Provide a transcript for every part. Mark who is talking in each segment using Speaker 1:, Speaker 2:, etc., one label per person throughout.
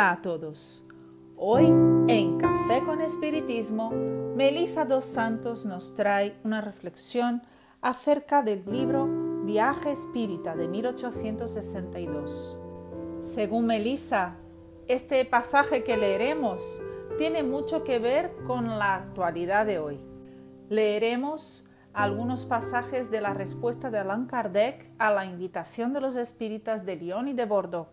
Speaker 1: A todos. Hoy en Café con Espiritismo, Melissa dos Santos nos trae una reflexión acerca del libro Viaje Espírita de 1862. Según Melissa, este pasaje que leeremos tiene mucho que ver con la actualidad de hoy. Leeremos algunos pasajes de la respuesta de Allan Kardec a la invitación de los espíritas de Lyon y de Bordeaux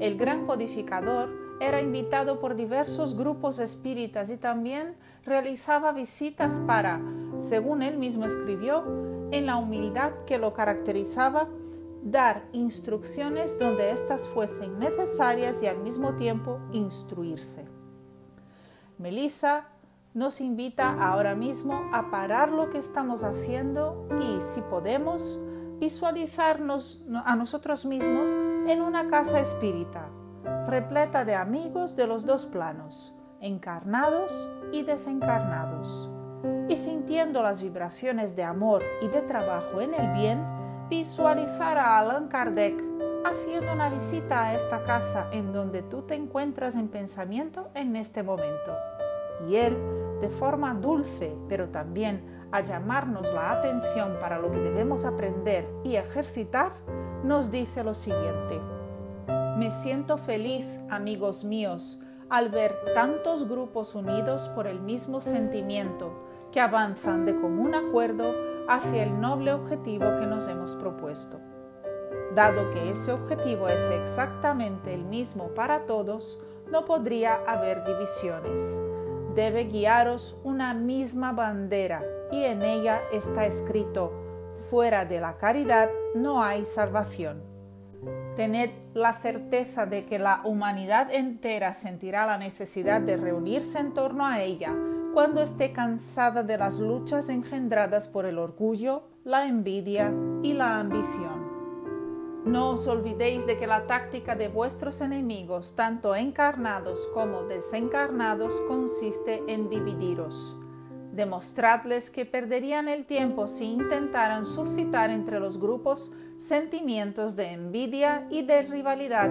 Speaker 1: el gran codificador era invitado por diversos grupos espíritas y también realizaba visitas para, según él mismo escribió, en la humildad que lo caracterizaba, dar instrucciones donde éstas fuesen necesarias y al mismo tiempo instruirse. Melissa nos invita ahora mismo a parar lo que estamos haciendo y, si podemos, visualizarnos a nosotros mismos en una casa espírita, repleta de amigos de los dos planos, encarnados y desencarnados. Y sintiendo las vibraciones de amor y de trabajo en el bien, visualizar a Allan Kardec haciendo una visita a esta casa en donde tú te encuentras en pensamiento en este momento. Y él, de forma dulce, pero también a llamarnos la atención para lo que debemos aprender y ejercitar, nos dice lo siguiente. Me siento feliz, amigos míos, al ver tantos grupos unidos por el mismo sentimiento que avanzan de común acuerdo hacia el noble objetivo que nos hemos propuesto. Dado que ese objetivo es exactamente el mismo para todos, no podría haber divisiones. Debe guiaros una misma bandera y en ella está escrito, fuera de la caridad no hay salvación. Tened la certeza de que la humanidad entera sentirá la necesidad de reunirse en torno a ella cuando esté cansada de las luchas engendradas por el orgullo, la envidia y la ambición. No os olvidéis de que la táctica de vuestros enemigos, tanto encarnados como desencarnados, consiste en dividiros Demostradles que perderían el tiempo si intentaran suscitar entre los grupos sentimientos de envidia y de rivalidad,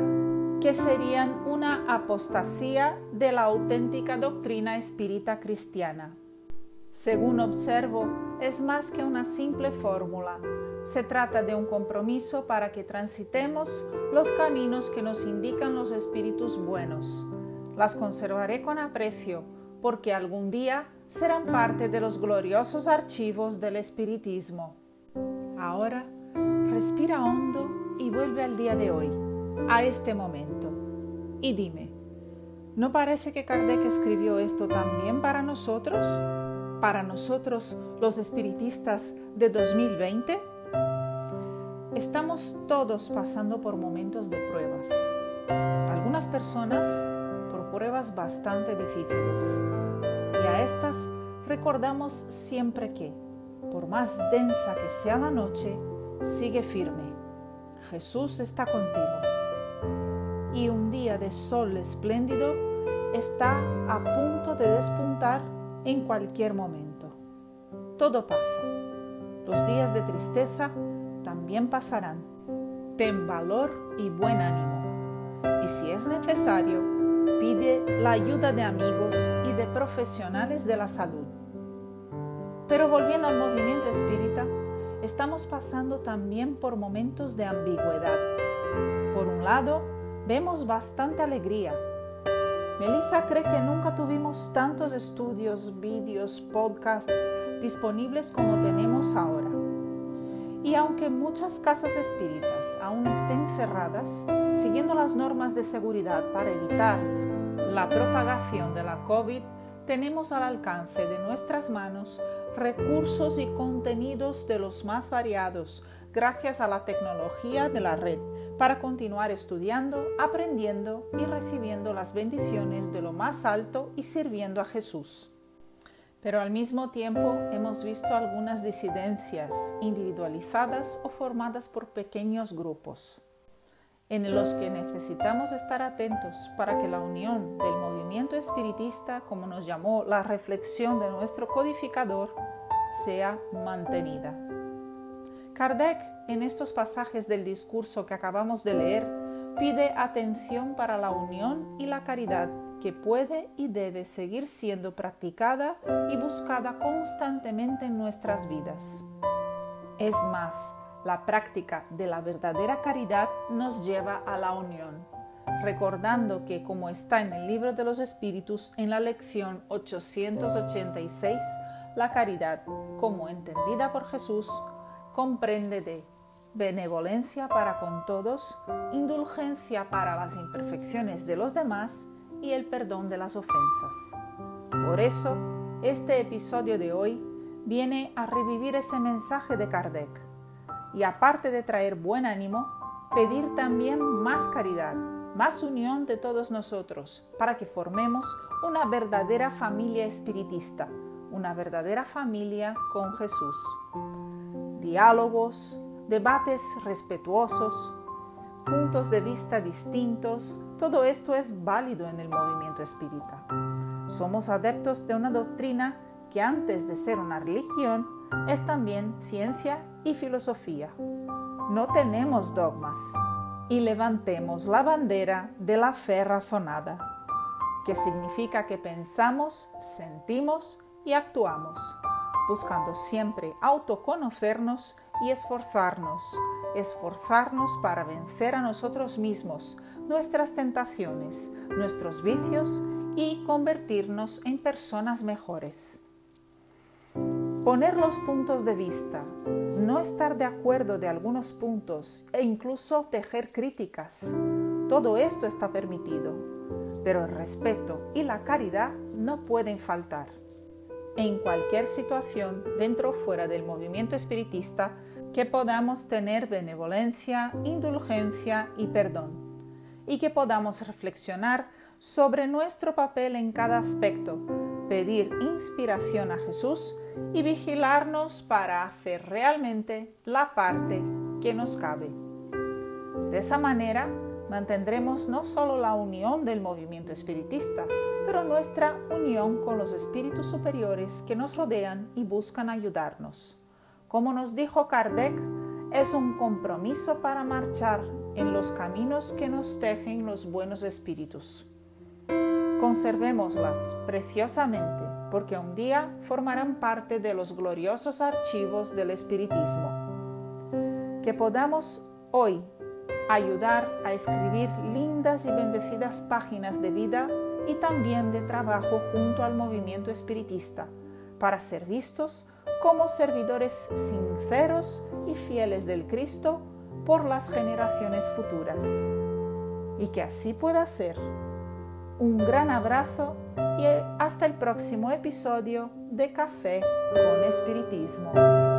Speaker 1: que serían una apostasía de la auténtica doctrina espírita cristiana. Según observo, es más que una simple fórmula. Se trata de un compromiso para que transitemos los caminos que nos indican los espíritus buenos. Las conservaré con aprecio, porque algún día serán parte de los gloriosos archivos del espiritismo. Ahora, respira hondo y vuelve al día de hoy, a este momento. Y dime, ¿no parece que Kardec escribió esto también para nosotros? ¿Para nosotros los espiritistas de 2020? Estamos todos pasando por momentos de pruebas. Algunas personas por pruebas bastante difíciles y a estas recordamos siempre que, por más densa que sea la noche, sigue firme. Jesús está contigo. Y un día de sol espléndido está a punto de despuntar en cualquier momento. Todo pasa. Los días de tristeza también pasarán. Ten valor y buen ánimo. Y si es necesario, pide la ayuda de amigos y de profesionales de la salud. Pero volviendo al movimiento espírita, estamos pasando también por momentos de ambigüedad. Por un lado, vemos bastante alegría. Melissa cree que nunca tuvimos tantos estudios, vídeos, podcasts disponibles como tenemos ahora. Y aunque muchas casas espíritas aún estén cerradas, siguiendo las normas de seguridad para evitar la propagación de la COVID, tenemos al alcance de nuestras manos recursos y contenidos de los más variados gracias a la tecnología de la red para continuar estudiando, aprendiendo y recibiendo las bendiciones de lo más alto y sirviendo a Jesús. Pero al mismo tiempo hemos visto algunas disidencias individualizadas o formadas por pequeños grupos en los que necesitamos estar atentos para que la unión del movimiento espiritista, como nos llamó la reflexión de nuestro codificador, sea mantenida. Kardec, en estos pasajes del discurso que acabamos de leer, pide atención para la unión y la caridad que puede y debe seguir siendo practicada y buscada constantemente en nuestras vidas. Es más, la práctica de la verdadera caridad nos lleva a la unión, recordando que como está en el libro de los Espíritus en la lección 886, la caridad, como entendida por Jesús, comprende de benevolencia para con todos, indulgencia para las imperfecciones de los demás y el perdón de las ofensas. Por eso, este episodio de hoy viene a revivir ese mensaje de Kardec y aparte de traer buen ánimo, pedir también más caridad, más unión de todos nosotros para que formemos una verdadera familia espiritista, una verdadera familia con Jesús. Diálogos, debates respetuosos, puntos de vista distintos, todo esto es válido en el movimiento espírita. Somos adeptos de una doctrina que antes de ser una religión es también ciencia y filosofía. No tenemos dogmas y levantemos la bandera de la fe razonada, que significa que pensamos, sentimos y actuamos, buscando siempre autoconocernos y esforzarnos esforzarnos para vencer a nosotros mismos, nuestras tentaciones, nuestros vicios y convertirnos en personas mejores. Poner los puntos de vista, no estar de acuerdo de algunos puntos e incluso tejer críticas. Todo esto está permitido, pero el respeto y la caridad no pueden faltar. En cualquier situación, dentro o fuera del movimiento espiritista, que podamos tener benevolencia, indulgencia y perdón, y que podamos reflexionar sobre nuestro papel en cada aspecto, pedir inspiración a Jesús y vigilarnos para hacer realmente la parte que nos cabe. De esa manera mantendremos no solo la unión del movimiento espiritista, pero nuestra unión con los espíritus superiores que nos rodean y buscan ayudarnos. Como nos dijo Kardec, es un compromiso para marchar en los caminos que nos tejen los buenos espíritus. Conservémoslas preciosamente porque un día formarán parte de los gloriosos archivos del espiritismo. Que podamos hoy ayudar a escribir lindas y bendecidas páginas de vida y también de trabajo junto al movimiento espiritista para ser vistos como servidores sinceros y fieles del Cristo por las generaciones futuras. Y que así pueda ser. Un gran abrazo y hasta el próximo episodio de Café con Espiritismo.